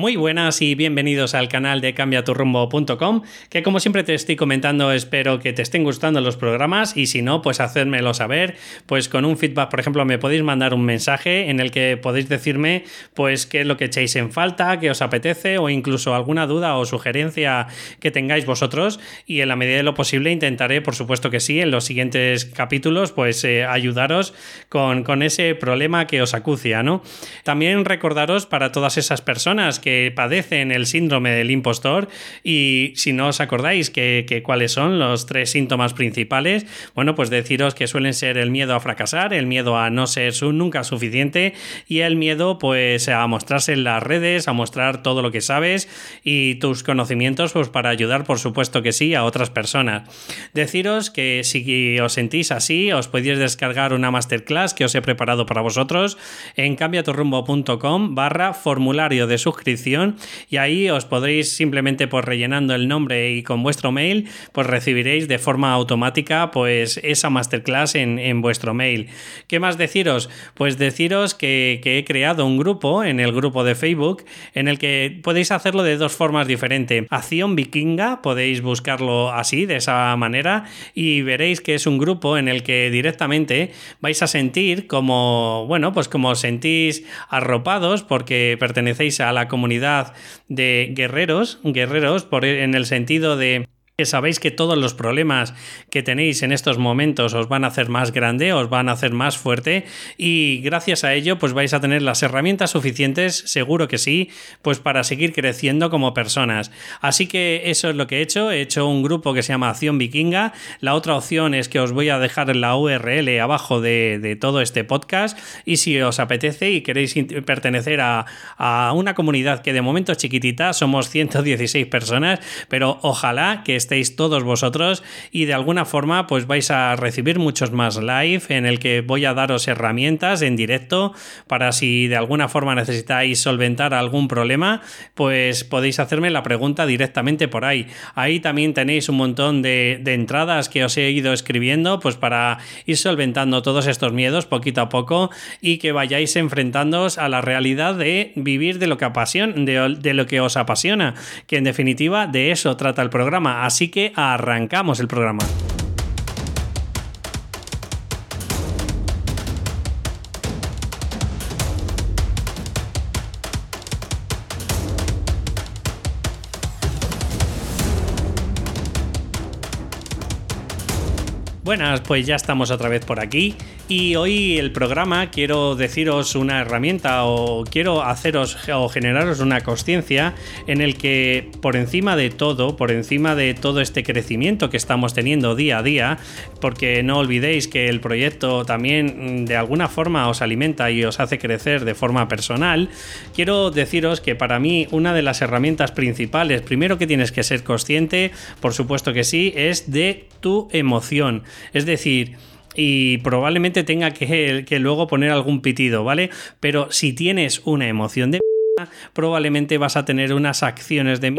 Muy buenas y bienvenidos al canal de cambiaturrumbo.com, que como siempre te estoy comentando, espero que te estén gustando los programas y si no, pues hacérmelo saber, pues con un feedback, por ejemplo, me podéis mandar un mensaje en el que podéis decirme pues qué es lo que echáis en falta, qué os apetece o incluso alguna duda o sugerencia que tengáis vosotros y en la medida de lo posible intentaré, por supuesto que sí, en los siguientes capítulos, pues eh, ayudaros con, con ese problema que os acucia, ¿no? También recordaros para todas esas personas que padecen el síndrome del impostor y si no os acordáis que, cuáles son los tres síntomas principales, bueno, pues deciros que suelen ser el miedo a fracasar, el miedo a no ser nunca suficiente y el miedo pues a mostrarse en las redes, a mostrar todo lo que sabes y tus conocimientos pues para ayudar por supuesto que sí a otras personas. Deciros que si os sentís así os podéis descargar una masterclass que os he preparado para vosotros en cambiaturrumbo.com barra formulario de suscripción y ahí os podréis simplemente pues rellenando el nombre y con vuestro mail pues recibiréis de forma automática pues esa masterclass en, vuestro mail. ¿Qué más deciros? Pues deciros que, he creado un grupo en el grupo de Facebook en el que podéis hacerlo de dos formas diferentes. Acción Vikinga, podéis buscarlo así, de esa manera, y veréis que es un grupo en el que directamente vais a sentir como, bueno, pues como sentís arropados porque pertenecéis a la comunidad de guerreros, guerreros por, en el sentido de sabéis que todos los problemas que tenéis en estos momentos os van a hacer más grande, os van a hacer más fuerte y gracias a ello pues vais a tener las herramientas suficientes, seguro que sí, pues para seguir creciendo como personas. Así que eso es lo que he hecho, he hecho un grupo que se llama Acción Vikinga, la otra opción es que os voy a dejar la URL abajo de, todo este podcast y si os apetece y queréis pertenecer a, a una comunidad que de momento es chiquitita, somos 116 personas, pero ojalá que estéis todos vosotros y de alguna forma pues vais a recibir muchos más live en el que voy a daros herramientas en directo para si de alguna forma necesitáis solventar algún problema pues podéis hacerme la pregunta directamente por ahí. Ahí también tenéis un montón de, entradas que os he ido escribiendo pues para ir solventando todos estos miedos poquito a poco y que vayáis enfrentándoos a la realidad de vivir de lo que apasiona, de, de lo que os apasiona, que en definitiva de eso trata el programa. Así que arrancamos el programa. Buenas, pues ya estamos otra vez por aquí y hoy el programa quiero deciros una herramienta o quiero haceros o generaros una conciencia en el que por encima de todo, por encima de todo este crecimiento que estamos teniendo día a día, porque no olvidéis que el proyecto también mm, de alguna forma os alimenta y os hace crecer de forma personal, quiero deciros que para mí una de las herramientas principales, primero que tienes que ser consciente, por supuesto que sí, es de tu emoción. Es decir, y probablemente tenga que, luego poner algún pitido, ¿vale? Pero si tienes una emoción de probablemente vas a tener unas acciones de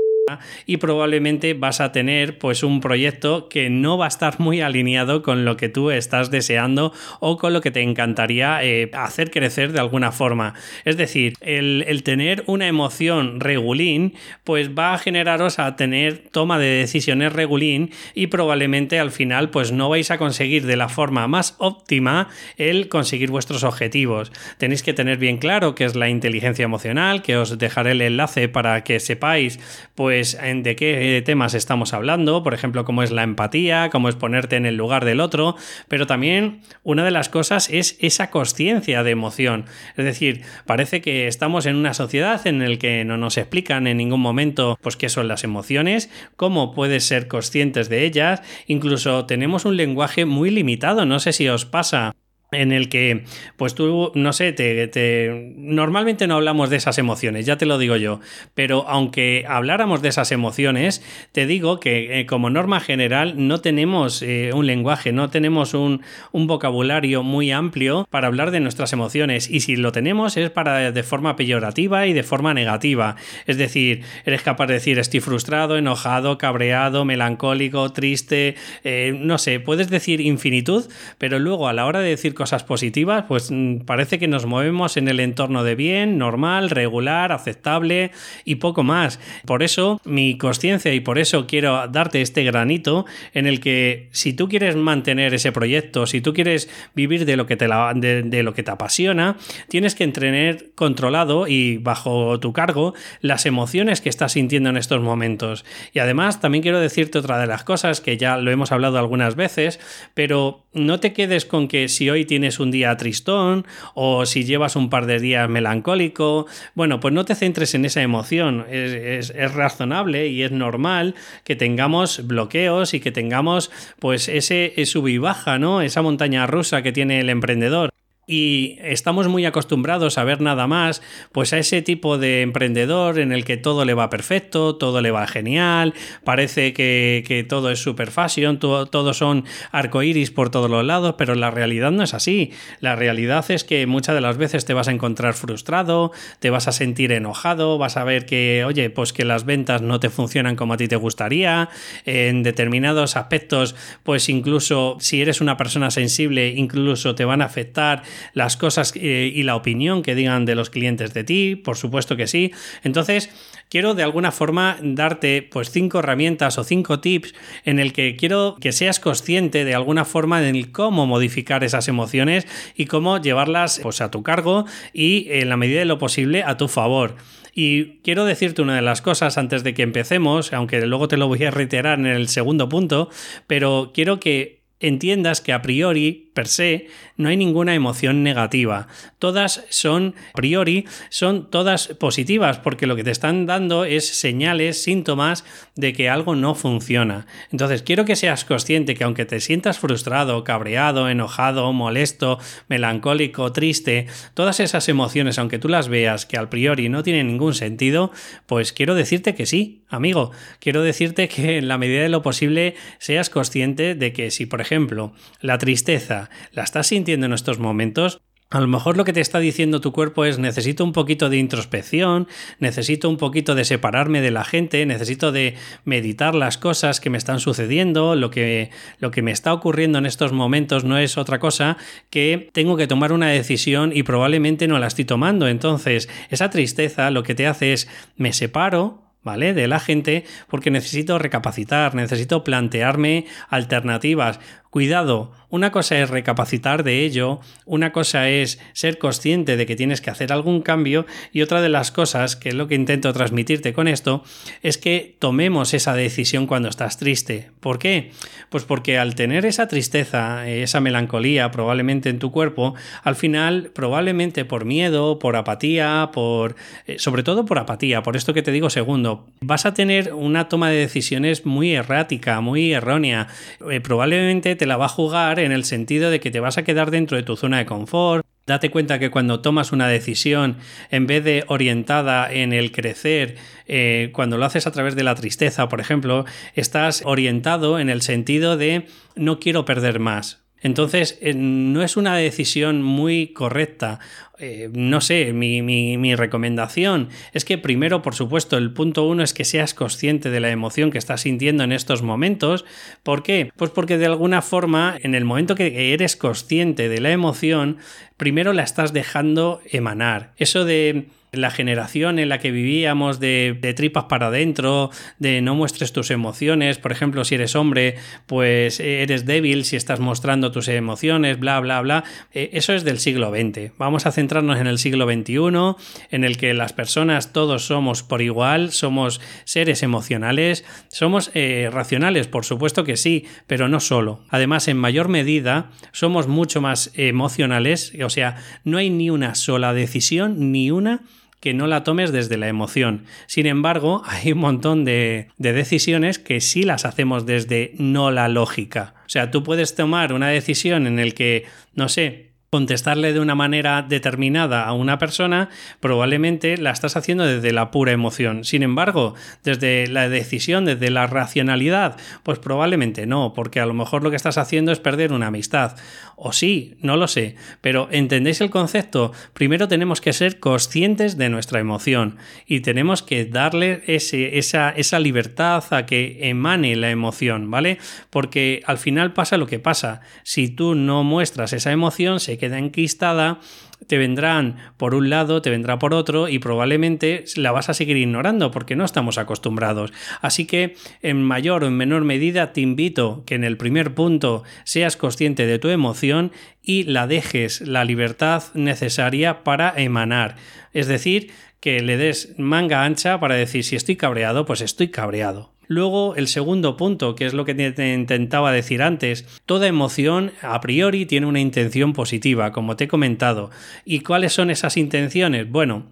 y probablemente vas a tener pues un proyecto que no va a estar muy alineado con lo que tú estás deseando o con lo que te encantaría eh, hacer crecer de alguna forma. Es decir, el, el, tener una emoción regulín pues va a generaros a tener toma de decisiones regulín y probablemente al final pues no vais a conseguir de la forma más óptima el conseguir vuestros objetivos. Tenéis que tener bien claro qué es la inteligencia emocional, que os dejaré el enlace para que sepáis pues pues, de qué temas estamos hablando, por ejemplo, cómo es la empatía, cómo es ponerte en el lugar del otro, pero también una de las cosas es esa conciencia de emoción. Es decir, parece que estamos en una sociedad en la que no nos explican en ningún momento pues qué son las emociones, cómo puedes ser conscientes de ellas, incluso tenemos un lenguaje muy limitado, no sé si os pasa en el que, pues tú, no sé, te, normalmente no hablamos de esas emociones, ya te lo digo yo, pero aunque habláramos de esas emociones, te digo que eh, como norma general no tenemos eh, un lenguaje, no tenemos un, un, vocabulario muy amplio para hablar de nuestras emociones. Y si lo tenemos es para de forma peyorativa y de forma negativa, es decir, eres capaz de decir estoy frustrado, enojado, cabreado, melancólico, triste, eh, no sé, puedes decir infinitud, pero luego a la hora de decir cosas positivas, pues mm, parece que nos movemos en el entorno de bien, normal, regular, aceptable y poco más. Por eso mi conciencia y por eso quiero darte este granito en el que si tú quieres mantener ese proyecto, si tú quieres vivir de lo que te, de, lo que te apasiona, tienes que tener controlado y bajo tu cargo las emociones que estás sintiendo en estos momentos. Y además también quiero decirte otra de las cosas que ya lo hemos hablado algunas veces, pero no te quedes con que si hoy tienes un día tristón o si llevas un par de días melancólico, bueno, pues no te centres en esa emoción. Es, razonable y es normal que tengamos bloqueos y que tengamos pues ese, sub y baja, ¿no? Esa montaña rusa que tiene el emprendedor y estamos muy acostumbrados a ver nada más, pues a ese tipo de emprendedor en el que todo le va perfecto, todo le va genial, parece que, todo es super fashion, todo, todo son arcoiris por todos los lados, pero la realidad no es así. La realidad es que muchas de las veces te vas a encontrar frustrado, te vas a sentir enojado, vas a ver que, oye, pues que las ventas no te funcionan como a ti te gustaría, en determinados aspectos, pues incluso si eres una persona sensible, incluso te van a afectar las cosas eh, y la opinión que digan de los clientes de ti, por supuesto que sí. Entonces, quiero de alguna forma darte pues cinco herramientas o cinco tips en el que quiero que seas consciente de alguna forma de cómo modificar esas emociones y cómo llevarlas pues a tu cargo y en la medida de lo posible a tu favor. Y quiero decirte una de las cosas antes de que empecemos, aunque luego te lo voy a reiterar en el segundo punto, pero quiero que entiendas que a priori, per se, no hay ninguna emoción negativa. Todas son, a priori, son todas positivas, porque lo que te están dando es señales, síntomas de que algo no funciona. Entonces, quiero que seas consciente que aunque te sientas frustrado, cabreado, enojado, molesto, melancólico, triste, todas esas emociones, aunque tú las veas que al priori no tienen ningún sentido, pues quiero decirte que sí, amigo. Quiero decirte que en la medida de lo posible seas consciente de que si, por ejemplo, la tristeza la estás sintiendo en estos momentos, a lo mejor lo que te está diciendo tu cuerpo es necesito un poquito de introspección, necesito un poquito de separarme de la gente, necesito de meditar las cosas que me están sucediendo, lo que, lo que me está ocurriendo en estos momentos no es otra cosa que tengo que tomar una decisión y probablemente no la estoy tomando. Entonces, esa tristeza lo que te hace es me separo, ¿vale? De la gente porque necesito recapacitar, necesito plantearme alternativas. Cuidado, una cosa es recapacitar de ello, una cosa es ser consciente de que tienes que hacer algún cambio y otra de las cosas, que es lo que intento transmitirte con esto, es que tomemos esa decisión cuando estás triste. ¿Por qué? Pues porque al tener esa tristeza, esa melancolía probablemente en tu cuerpo, al final probablemente por miedo, por apatía, por eh, sobre todo por apatía, por esto que te digo segundo, vas a tener una toma de decisiones muy errática, muy errónea, eh, probablemente te la va a jugar en el sentido de que te vas a quedar dentro de tu zona de confort. Date cuenta que cuando tomas una decisión, en vez de orientada en el crecer, eh, cuando lo haces a través de la tristeza, por ejemplo, estás orientado en el sentido de no quiero perder más. Entonces, eh, no es una decisión muy correcta eh, no sé, mi, recomendación es que primero, por supuesto, el punto uno es que seas consciente de la emoción que estás sintiendo en estos momentos. ¿Por qué? Pues porque de alguna forma, en el momento que eres consciente de la emoción, primero la estás dejando emanar. Eso de la generación en la que vivíamos de, tripas para adentro, de no muestres tus emociones, por ejemplo, si eres hombre, pues eres débil si estás mostrando tus emociones, bla, bla, bla. Eh, eso es del siglo XX. Vamos a centrarnos en el siglo XXI, en el que las personas todos somos por igual, somos seres emocionales, somos eh, racionales, por supuesto que sí, pero no solo. Además, en mayor medida, somos mucho más emocionales, o sea, no hay ni una sola decisión, ni una que no la tomes desde la emoción. Sin embargo, hay un montón de, decisiones que sí las hacemos desde no la lógica. O sea, tú puedes tomar una decisión en el que, no sé, contestarle de una manera determinada a una persona, probablemente la estás haciendo desde la pura emoción. Sin embargo, desde la decisión, desde la racionalidad, pues probablemente no, porque a lo mejor lo que estás haciendo es perder una amistad. O sí, no lo sé, pero ¿entendéis el concepto? Primero tenemos que ser conscientes de nuestra emoción y tenemos que darle esa, esa libertad a que emane la emoción, ¿vale? Porque al final pasa lo que pasa. Si tú no muestras esa emoción, se queda enquistada, te vendrán por un lado, te vendrá por otro y probablemente la vas a seguir ignorando porque no estamos acostumbrados. Así que en mayor o en menor medida te invito que en el primer punto seas consciente de tu emoción y la dejes la libertad necesaria para emanar. Es decir, que le des manga ancha para decir si estoy cabreado, pues estoy cabreado. Luego, el segundo punto, que es lo que te intentaba decir antes, toda emoción a priori tiene una intención positiva, como te he comentado. ¿Y cuáles son esas intenciones? Bueno,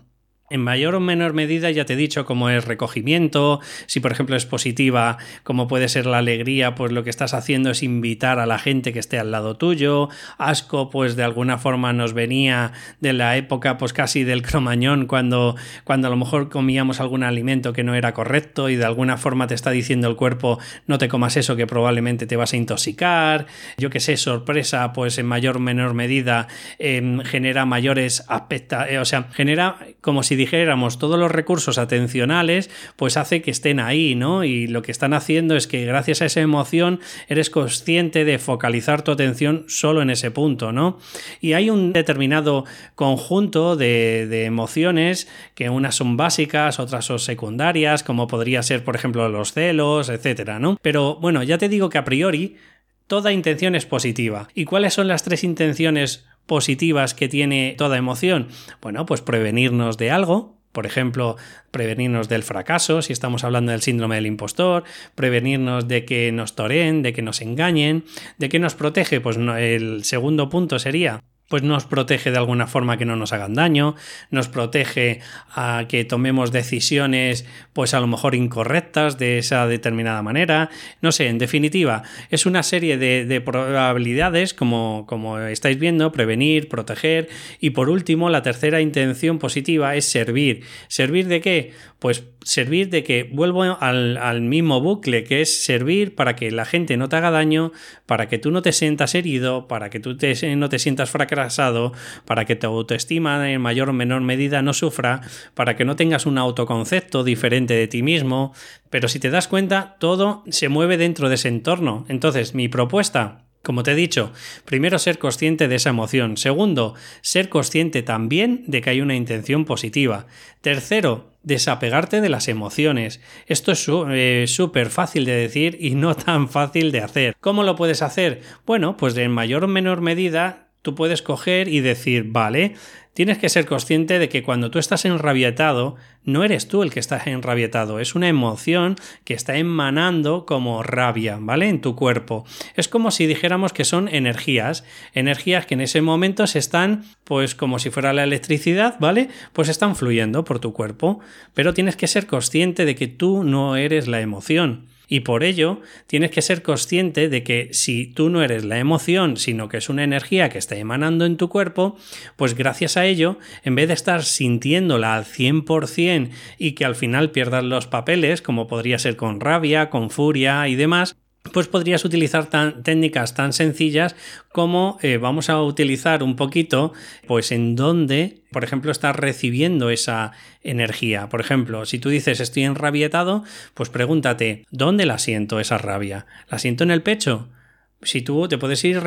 en mayor o menor medida ya te he dicho cómo es recogimiento, si por ejemplo es positiva, como puede ser la alegría, pues lo que estás haciendo es invitar a la gente que esté al lado tuyo, asco pues de alguna forma nos venía de la época pues casi del cromañón cuando, cuando a lo mejor comíamos algún alimento que no era correcto y de alguna forma te está diciendo el cuerpo no te comas eso que probablemente te vas a intoxicar, yo que sé, sorpresa pues en mayor o menor medida em, genera mayores aspectos, eh, o sea, genera como si dijéramos todos los recursos atencionales, pues hace que estén ahí, ¿no? Y lo que están haciendo es que gracias a esa emoción eres consciente de focalizar tu atención solo en ese punto, ¿no? Y hay un determinado conjunto de, emociones que unas son básicas, otras son secundarias, como podría ser, por ejemplo, los celos, etcétera, ¿no? Pero bueno, ya te digo que a priori toda intención es positiva. ¿Y cuáles son las tres intenciones positivas que tiene toda emoción? Bueno, pues prevenirnos de algo, por ejemplo, prevenirnos del fracaso, si estamos hablando del síndrome del impostor, prevenirnos de que nos toren, de que nos engañen, de que nos protege, pues el segundo punto sería pues nos protege de alguna forma que no nos hagan daño, nos protege a que tomemos decisiones pues a lo mejor incorrectas de esa determinada manera, no sé, en definitiva, es una serie de, probabilidades como, como estáis viendo, prevenir, proteger y por último la tercera intención positiva es servir. ¿Servir de qué? Pues servir de que vuelvo al, mismo bucle, que es servir para que la gente no te haga daño, para que tú no te sientas herido, para que tú no te sientas fracasado, para que tu autoestima en mayor o menor medida no sufra, para que no tengas un autoconcepto diferente de ti mismo. Pero si te das cuenta, todo se mueve dentro de ese entorno. Entonces, mi propuesta como te he dicho, primero ser consciente de esa emoción. Segundo, ser consciente también de que hay una intención positiva. Tercero, desapegarte de las emociones. Esto es eh, súper fácil de decir y no tan fácil de hacer. ¿Cómo lo puedes hacer? Bueno, pues en mayor o menor medida tú puedes coger y decir, vale, tienes que ser consciente de que cuando tú estás enrabietado, no eres tú el que estás enrabietado, es una emoción que está emanando como rabia, ¿vale? En tu cuerpo. Es como si dijéramos que son energías, energías que en ese momento se están, pues como si fuera la electricidad, ¿vale? Pues están fluyendo por tu cuerpo, pero tienes que ser consciente de que tú no eres la emoción. Y por ello tienes que ser consciente de que si tú no eres la emoción, sino que es una energía que está emanando en tu cuerpo, pues gracias a ello, en vez de estar sintiéndola al 100% y que al final pierdas los papeles, como podría ser con rabia, con furia y demás, pues podrías utilizar técnicas tan sencillas como eh, vamos a utilizar un poquito, pues en dónde, por ejemplo, estás recibiendo esa energía. Por ejemplo, si tú dices estoy enrabietado, pues pregúntate, ¿dónde la siento esa rabia? ¿La siento en el pecho? si tú te puedes ir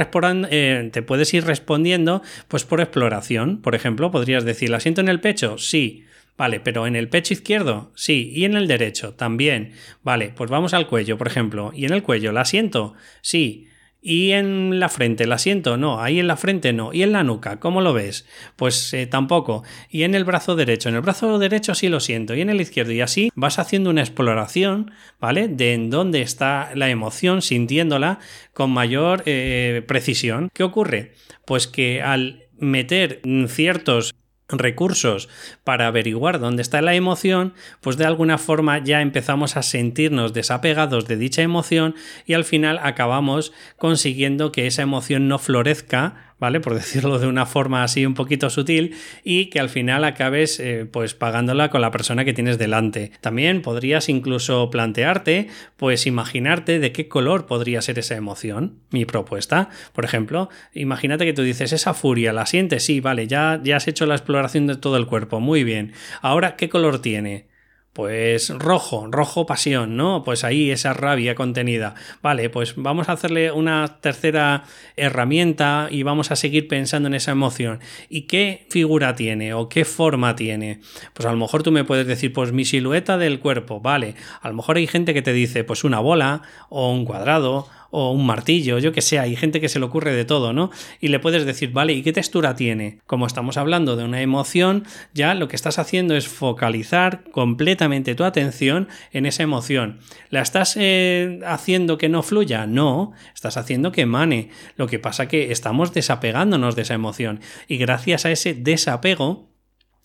eh, te puedes ir respondiendo pues por exploración por ejemplo podrías decir la siento en el pecho sí Vale, pero en el pecho izquierdo, sí, y en el derecho también. Vale, pues vamos al cuello, por ejemplo. ¿Y en el cuello la siento? Sí. ¿Y en la frente la siento? No, ahí en la frente no. ¿Y en la nuca? ¿Cómo lo ves? Pues eh, tampoco. ¿Y en el brazo derecho? En el brazo derecho sí lo siento. ¿Y en el izquierdo? Y así vas haciendo una exploración, ¿vale? De en dónde está la emoción, sintiéndola con mayor eh, precisión. ¿Qué ocurre? Pues que al meter ciertos recursos para averiguar dónde está la emoción, pues de alguna forma ya empezamos a sentirnos desapegados de dicha emoción y al final acabamos consiguiendo que esa emoción no florezca ¿vale? Por decirlo de una forma así un poquito sutil, y que al final acabes eh, pues pagándola con la persona que tienes delante. También podrías incluso plantearte, pues imaginarte de qué color podría ser esa emoción. Mi propuesta, por ejemplo, imagínate que tú dices, esa furia, ¿la sientes? Sí, vale, ya, ya has hecho la exploración de todo el cuerpo, muy bien. Ahora, ¿qué color tiene? Pues rojo, rojo pasión, ¿no? Pues ahí esa rabia contenida. Vale, pues vamos a hacerle una tercera herramienta y vamos a seguir pensando en esa emoción. ¿Y qué figura tiene o qué forma tiene? Pues a lo mejor tú me puedes decir, pues mi silueta del cuerpo, vale. A lo mejor hay gente que te dice, pues una bola o un cuadrado o un martillo, yo que sé, hay gente que se le ocurre de todo, ¿no? Y le puedes decir, vale, ¿y qué textura tiene? Como estamos hablando de una emoción, ya lo que estás haciendo es focalizar completamente tu atención en esa emoción. ¿La estás eh, haciendo que no fluya? No, estás haciendo que emane. Lo que pasa que estamos desapegándonos de esa emoción y gracias a ese desapego,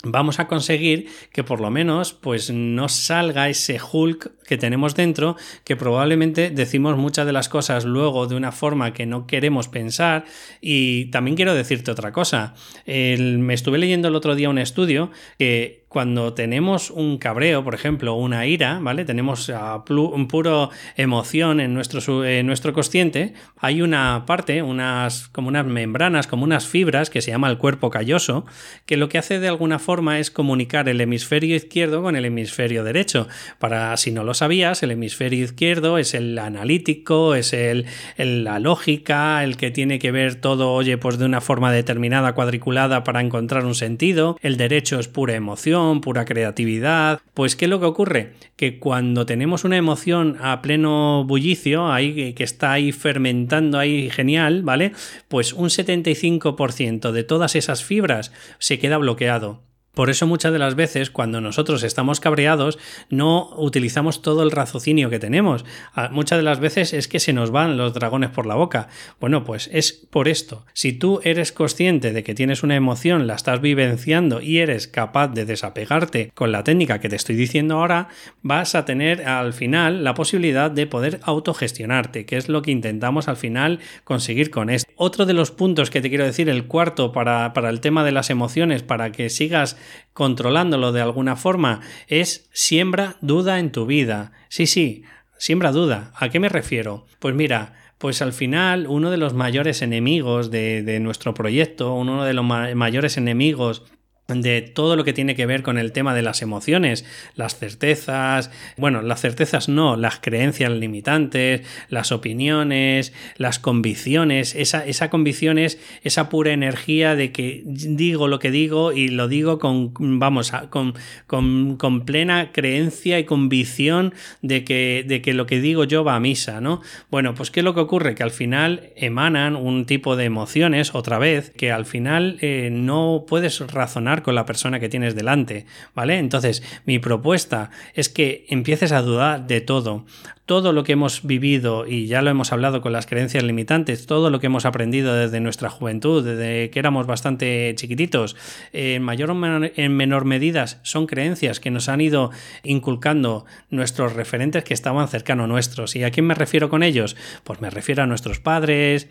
vamos a conseguir que por lo menos pues no salga ese Hulk que tenemos dentro que probablemente decimos muchas de las cosas luego de una forma que no queremos pensar. Y también quiero decirte otra cosa. Me estuve leyendo el otro día un estudio que cuando tenemos un cabreo, por ejemplo, una ira, ¿vale? Tenemos un puro emoción en nuestro, en nuestro consciente, hay una parte, unas, como unas membranas, como unas fibras que se llama el cuerpo calloso, que lo que hace de alguna forma es comunicar el hemisferio izquierdo con el hemisferio derecho. Para, si no lo sabías, el hemisferio izquierdo es el analítico, es el, la lógica, el que tiene que ver todo, oye, pues de una forma determinada, cuadriculada para encontrar un sentido. El derecho es pura emoción pura creatividad. Pues, ¿qué es lo que ocurre? Que cuando tenemos una emoción a pleno bullicio, ahí, que está ahí fermentando ahí genial, ¿vale? Pues un 75% de todas esas fibras se queda bloqueado. Por eso muchas de las veces cuando nosotros estamos cabreados no utilizamos todo el raciocinio que tenemos. Ah, muchas de las veces es que se nos van los dragones por la boca. Bueno, pues es por esto. Si tú eres consciente de que tienes una emoción, la estás vivenciando y eres capaz de desapegarte con la técnica que te estoy diciendo ahora, vas a tener al final la posibilidad de poder autogestionarte, que es lo que intentamos al final conseguir con esto. Otro de los puntos que te quiero decir, el cuarto para, para el tema de las emociones, para que sigas controlándolo de alguna forma, es siembra duda en tu vida. Sí, sí, siembra duda. ¿A qué me refiero? Pues mira, pues al final uno de los mayores enemigos de, de, nuestro proyecto, uno de los mayores enemigos de todo lo que tiene que ver con el tema de las emociones, las certezas, bueno, las certezas no, las creencias limitantes, las opiniones, las convicciones, esa, esa convicción es esa pura energía de que digo lo que digo y lo digo con, vamos, con, con, con plena creencia y convicción de que, de que lo que digo yo va a misa, ¿no? Bueno, pues ¿qué es lo que ocurre? Que al final emanan un tipo de emociones, otra vez, que al final eh, no puedes razonar con la persona que tienes delante, ¿vale? Entonces, mi propuesta es que empieces a dudar de todo. Todo lo que hemos vivido, y ya lo hemos hablado con las creencias limitantes, todo lo que hemos aprendido desde nuestra juventud, desde que éramos bastante chiquititos, en mayor o en menor medida son creencias que nos han ido inculcando nuestros referentes que estaban cercanos a nuestros. ¿Y a quién me refiero con ellos? Pues me refiero a nuestros padres,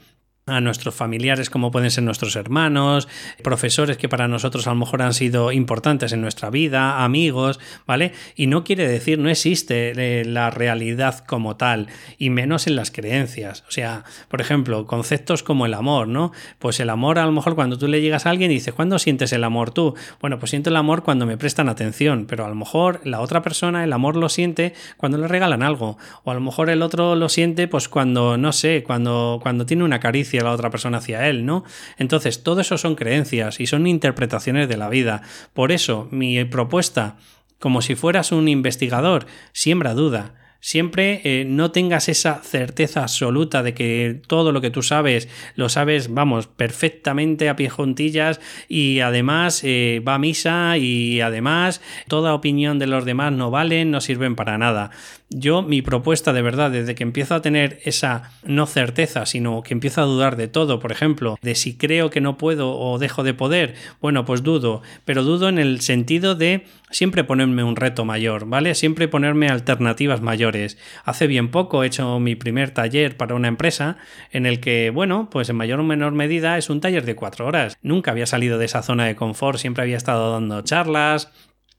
a nuestros familiares como pueden ser nuestros hermanos, profesores que para nosotros a lo mejor han sido importantes en nuestra vida, amigos, ¿vale? Y no quiere decir, no existe eh, la realidad como tal, y menos en las creencias. O sea, por ejemplo, conceptos como el amor, ¿no? Pues el amor a lo mejor cuando tú le llegas a alguien y dices, ¿cuándo sientes el amor tú? Bueno, pues siento el amor cuando me prestan atención, pero a lo mejor la otra persona el amor lo siente cuando le regalan algo, o a lo mejor el otro lo siente pues cuando, no sé, cuando, cuando tiene una caricia la otra persona hacia él, ¿no? Entonces, todo eso son creencias y son interpretaciones de la vida. Por eso, mi propuesta, como si fueras un investigador, siembra duda Siempre eh, no tengas esa certeza absoluta de que todo lo que tú sabes lo sabes, vamos, perfectamente a pie juntillas y además eh, va a misa y además toda opinión de los demás no valen, no sirven para nada. Yo, mi propuesta de verdad, desde que empiezo a tener esa no certeza, sino que empiezo a dudar de todo, por ejemplo, de si creo que no puedo o dejo de poder, bueno, pues dudo, pero dudo en el sentido de siempre ponerme un reto mayor, ¿vale? Siempre ponerme alternativas mayores Hace bien poco he hecho mi primer taller para una empresa en el que, bueno, pues en mayor o menor medida es un taller de cuatro horas. Nunca había salido de esa zona de confort, siempre había estado dando charlas,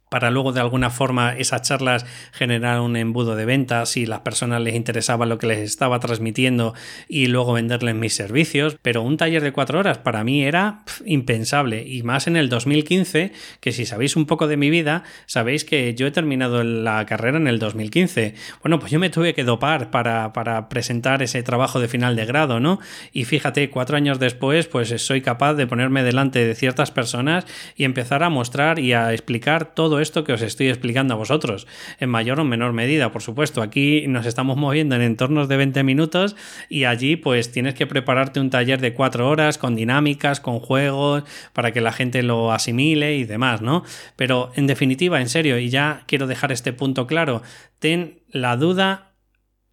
para luego de alguna forma esas charlas generar un embudo de ventas y las personas les interesaba lo que les estaba transmitiendo y luego venderles mis servicios. Pero un taller de cuatro horas para mí era impensable y más en el 2015, que si sabéis un poco de mi vida, sabéis que yo he terminado la carrera en el 2015. Bueno, pues yo me tuve que dopar para, para presentar ese trabajo de final de grado, ¿no? Y fíjate, cuatro años después, pues soy capaz de ponerme delante de ciertas personas y empezar a mostrar y a explicar todo esto que os estoy explicando a vosotros, en mayor o menor medida, por supuesto. Aquí nos estamos moviendo en entornos de 20 minutos y allí pues tienes que prepararte un taller de 4 horas con dinámicas, con juegos, para que la gente lo asimile y demás, ¿no? Pero en definitiva, en serio, y ya quiero dejar este punto claro, ten la duda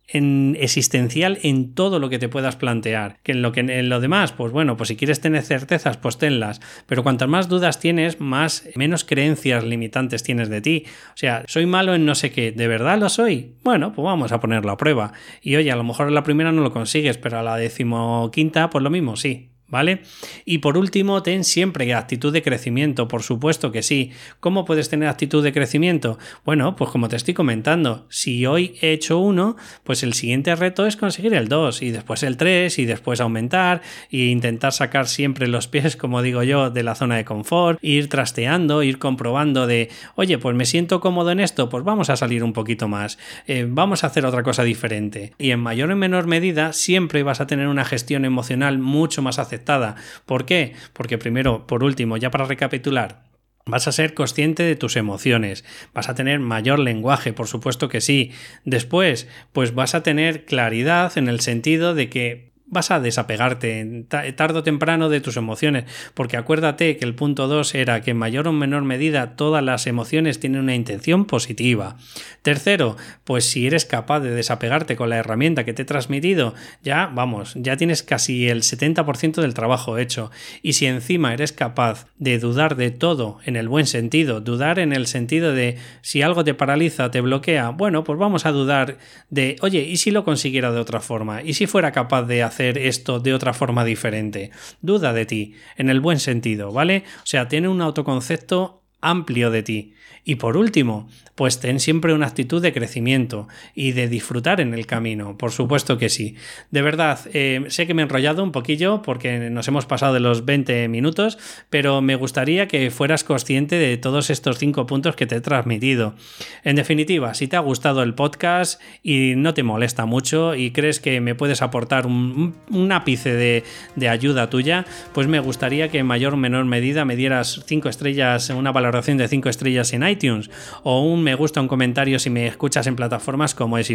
en existencial en todo lo que te puedas plantear. Que en lo que en lo demás, pues bueno, pues si quieres tener certezas, pues tenlas. Pero cuantas más dudas tienes, más menos creencias limitantes tienes de ti. O sea, soy malo en no sé qué, ¿de verdad lo soy? Bueno, pues vamos a ponerlo a prueba. Y oye, a lo mejor en la primera no lo consigues, pero a la decimoquinta, pues lo mismo, sí. ¿Vale? Y por último, ten siempre actitud de crecimiento, por supuesto que sí. ¿Cómo puedes tener actitud de crecimiento? Bueno, pues como te estoy comentando, si hoy he hecho uno, pues el siguiente reto es conseguir el 2 y después el 3 y después aumentar e intentar sacar siempre los pies, como digo yo, de la zona de confort, ir trasteando, ir comprobando de, oye, pues me siento cómodo en esto, pues vamos a salir un poquito más, eh, vamos a hacer otra cosa diferente. Y en mayor o menor medida, siempre vas a tener una gestión emocional mucho más ¿Por qué? Porque primero, por último, ya para recapitular, Vas a ser consciente de tus emociones, vas a tener mayor lenguaje, por supuesto que sí. Después, pues vas a tener claridad en el sentido de que vas a desapegarte tarde o temprano de tus emociones, porque acuérdate que el punto 2 era que en mayor o menor medida todas las emociones tienen una intención positiva. Tercero, pues si eres capaz de desapegarte con la herramienta que te he transmitido, ya vamos, ya tienes casi el 70% del trabajo hecho. Y si encima eres capaz de dudar de todo en el buen sentido, dudar en el sentido de si algo te paraliza, te bloquea, bueno, pues vamos a dudar de, oye, ¿y si lo consiguiera de otra forma? ¿Y si fuera capaz de hacer hacer esto de otra forma diferente. Duda de ti, en el buen sentido, ¿vale? O sea, tiene un autoconcepto amplio de ti. Y por último, pues ten siempre una actitud de crecimiento y de disfrutar en el camino, por supuesto que sí. De verdad, eh, sé que me he enrollado un poquillo porque nos hemos pasado de los 20 minutos, pero me gustaría que fueras consciente de todos estos cinco puntos que te he transmitido. En definitiva, si te ha gustado el podcast y no te molesta mucho y crees que me puedes aportar un, ápice de, ayuda tuya, pues me gustaría que en mayor o menor medida me dieras cinco estrellas, una valoración de cinco estrellas en iTunes o un me gusta, un comentario si me escuchas en plataformas como es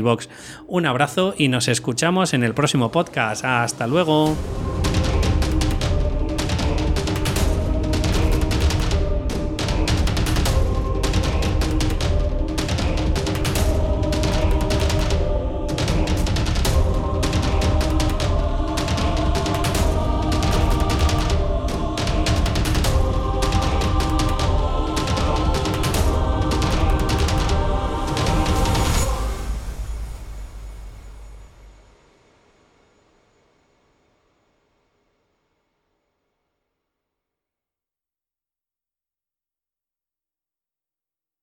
Un abrazo y nos escuchamos en el próximo podcast. Hasta luego.